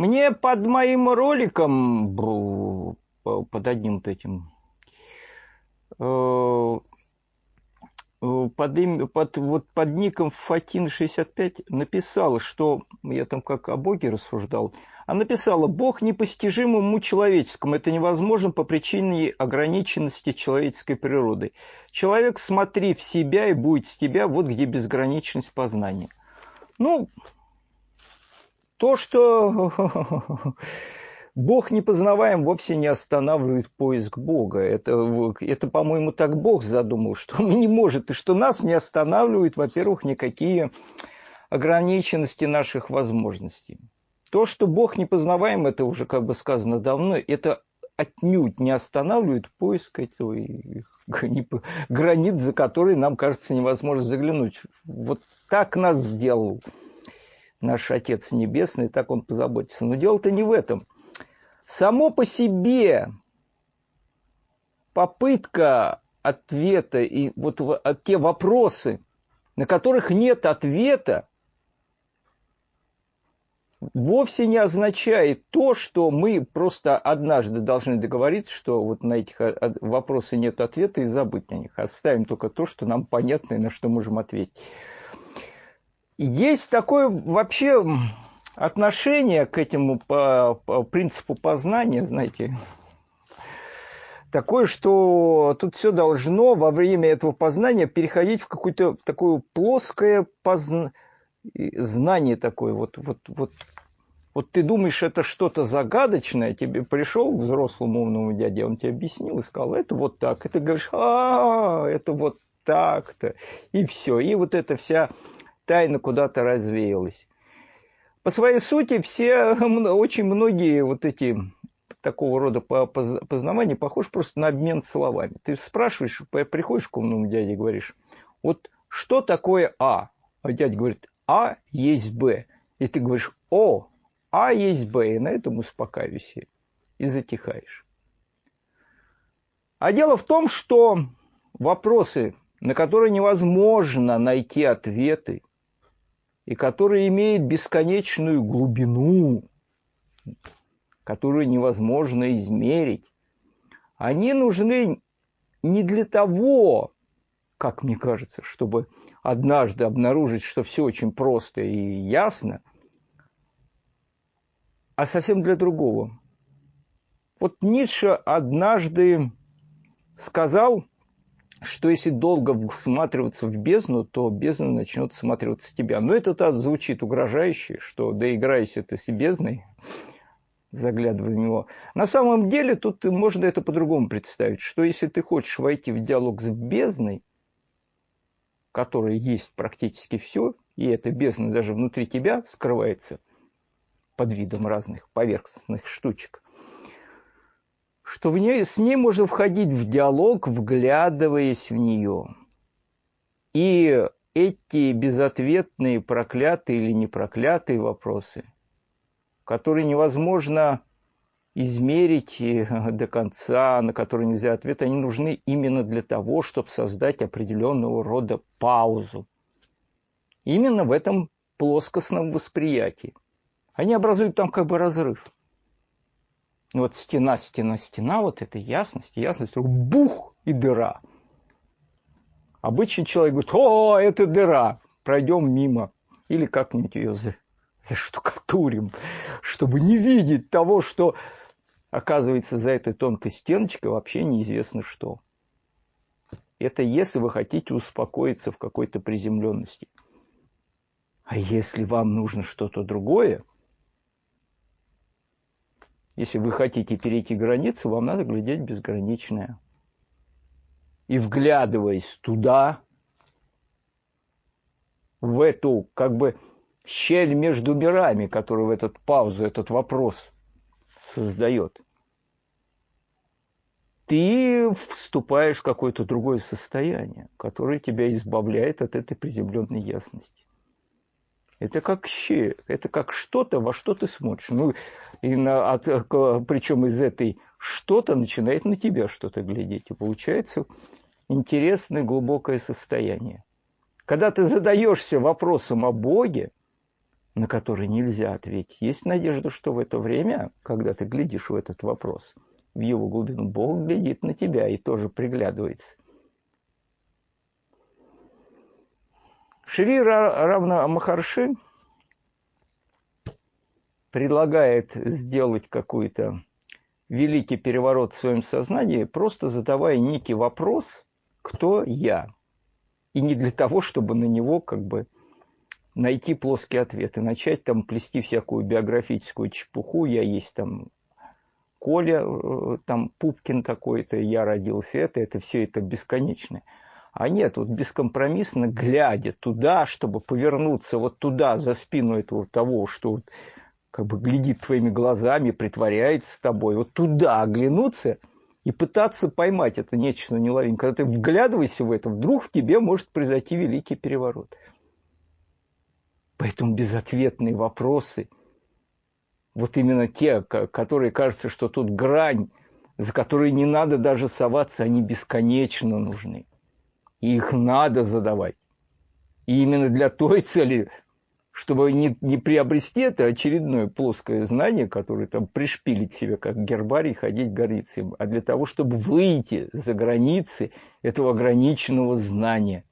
Мне под моим роликом, под одним этим, э, под, им, под, вот под ником Фатин65 написала, что я там как о Боге рассуждал, а написала, Бог непостижим уму человеческому, это невозможно по причине ограниченности человеческой природы. Человек, смотри в себя и будет с тебя, вот где безграничность познания. Ну, то, что Бог непознаваем вовсе не останавливает поиск Бога. Это, это по-моему, так Бог задумал, что он не может, и что нас не останавливает, во-первых, никакие ограниченности наших возможностей. То, что Бог непознаваем, это уже как бы сказано давно, это отнюдь не останавливает поиск этого границ, за которые нам кажется невозможно заглянуть. Вот так нас сделал наш Отец Небесный, так Он позаботится. Но дело-то не в этом. Само по себе попытка ответа и вот те вопросы, на которых нет ответа, вовсе не означает то, что мы просто однажды должны договориться, что вот на этих вопросы нет ответа и забыть на них. Оставим только то, что нам понятно и на что можем ответить. Есть такое вообще отношение к этому по, по принципу познания, знаете, такое, что тут все должно во время этого познания переходить в какое-то такое плоское позна... знание такое. Вот, вот, вот, вот ты думаешь, это что-то загадочное, тебе пришел взрослому умному дяде, он тебе объяснил и сказал, это вот так. И ты говоришь, а, это вот так-то. И все. И вот эта вся тайна куда-то развеялась. По своей сути, все, очень многие вот эти такого рода познавания похожи просто на обмен словами. Ты спрашиваешь, приходишь к умному дяде и говоришь, вот что такое А? А дядя говорит, А есть Б. И ты говоришь, О, А есть Б. И на этом успокаиваешься и затихаешь. А дело в том, что вопросы, на которые невозможно найти ответы, и который имеет бесконечную глубину, которую невозможно измерить, они нужны не для того, как мне кажется, чтобы однажды обнаружить, что все очень просто и ясно, а совсем для другого. Вот Ницше однажды сказал, что если долго всматриваться в бездну, то бездна начнет всматриваться в тебя. Но это так звучит угрожающе, что доиграйся ты с бездной, заглядывая в него. На самом деле тут можно это по-другому представить, что если ты хочешь войти в диалог с бездной, которая есть практически все, и эта бездна даже внутри тебя скрывается под видом разных поверхностных штучек, что в ней, с ней можно входить в диалог, вглядываясь в нее. И эти безответные, проклятые или непроклятые вопросы, которые невозможно измерить э, до конца, на которые нельзя ответ, они нужны именно для того, чтобы создать определенного рода паузу. Именно в этом плоскостном восприятии. Они образуют там как бы разрыв – вот стена, стена, стена, вот эта ясность, ясность, бух и дыра. Обычный человек говорит, о, это дыра, пройдем мимо. Или как-нибудь ее за, заштукатурим, чтобы не видеть того, что оказывается за этой тонкой стеночкой вообще неизвестно что. Это если вы хотите успокоиться в какой-то приземленности. А если вам нужно что-то другое, если вы хотите перейти границу, вам надо глядеть безграничное. И вглядываясь туда, в эту как бы щель между мирами, которую в этот паузу, этот вопрос создает, ты вступаешь в какое-то другое состояние, которое тебя избавляет от этой приземленной ясности. Это как щи, это как что-то, во что ты смотришь. Ну, и на, от, причем из этой что-то начинает на тебя что-то глядеть. И получается интересное глубокое состояние. Когда ты задаешься вопросом о Боге, на который нельзя ответить. Есть надежда, что в это время, когда ты глядишь в этот вопрос, в его глубину, Бог глядит на тебя и тоже приглядывается. Шри Равна Махарши предлагает сделать какой-то великий переворот в своем сознании, просто задавая некий вопрос, кто я. И не для того, чтобы на него как бы найти плоский ответ и начать там плести всякую биографическую чепуху. Я есть там Коля, э, там Пупкин такой-то, я родился это, это все это бесконечное. А нет, вот бескомпромиссно глядя туда, чтобы повернуться вот туда, за спину этого того, что вот как бы глядит твоими глазами, притворяется с тобой, вот туда оглянуться и пытаться поймать это нечто неловимое. Когда ты вглядываешься в это, вдруг в тебе может произойти великий переворот. Поэтому безответные вопросы, вот именно те, которые кажется, что тут грань, за которые не надо даже соваться, они бесконечно нужны. И их надо задавать. И именно для той цели, чтобы не, не приобрести это очередное плоское знание, которое там пришпилить себе, как гербарий, ходить гордиться им, а для того, чтобы выйти за границы этого ограниченного знания.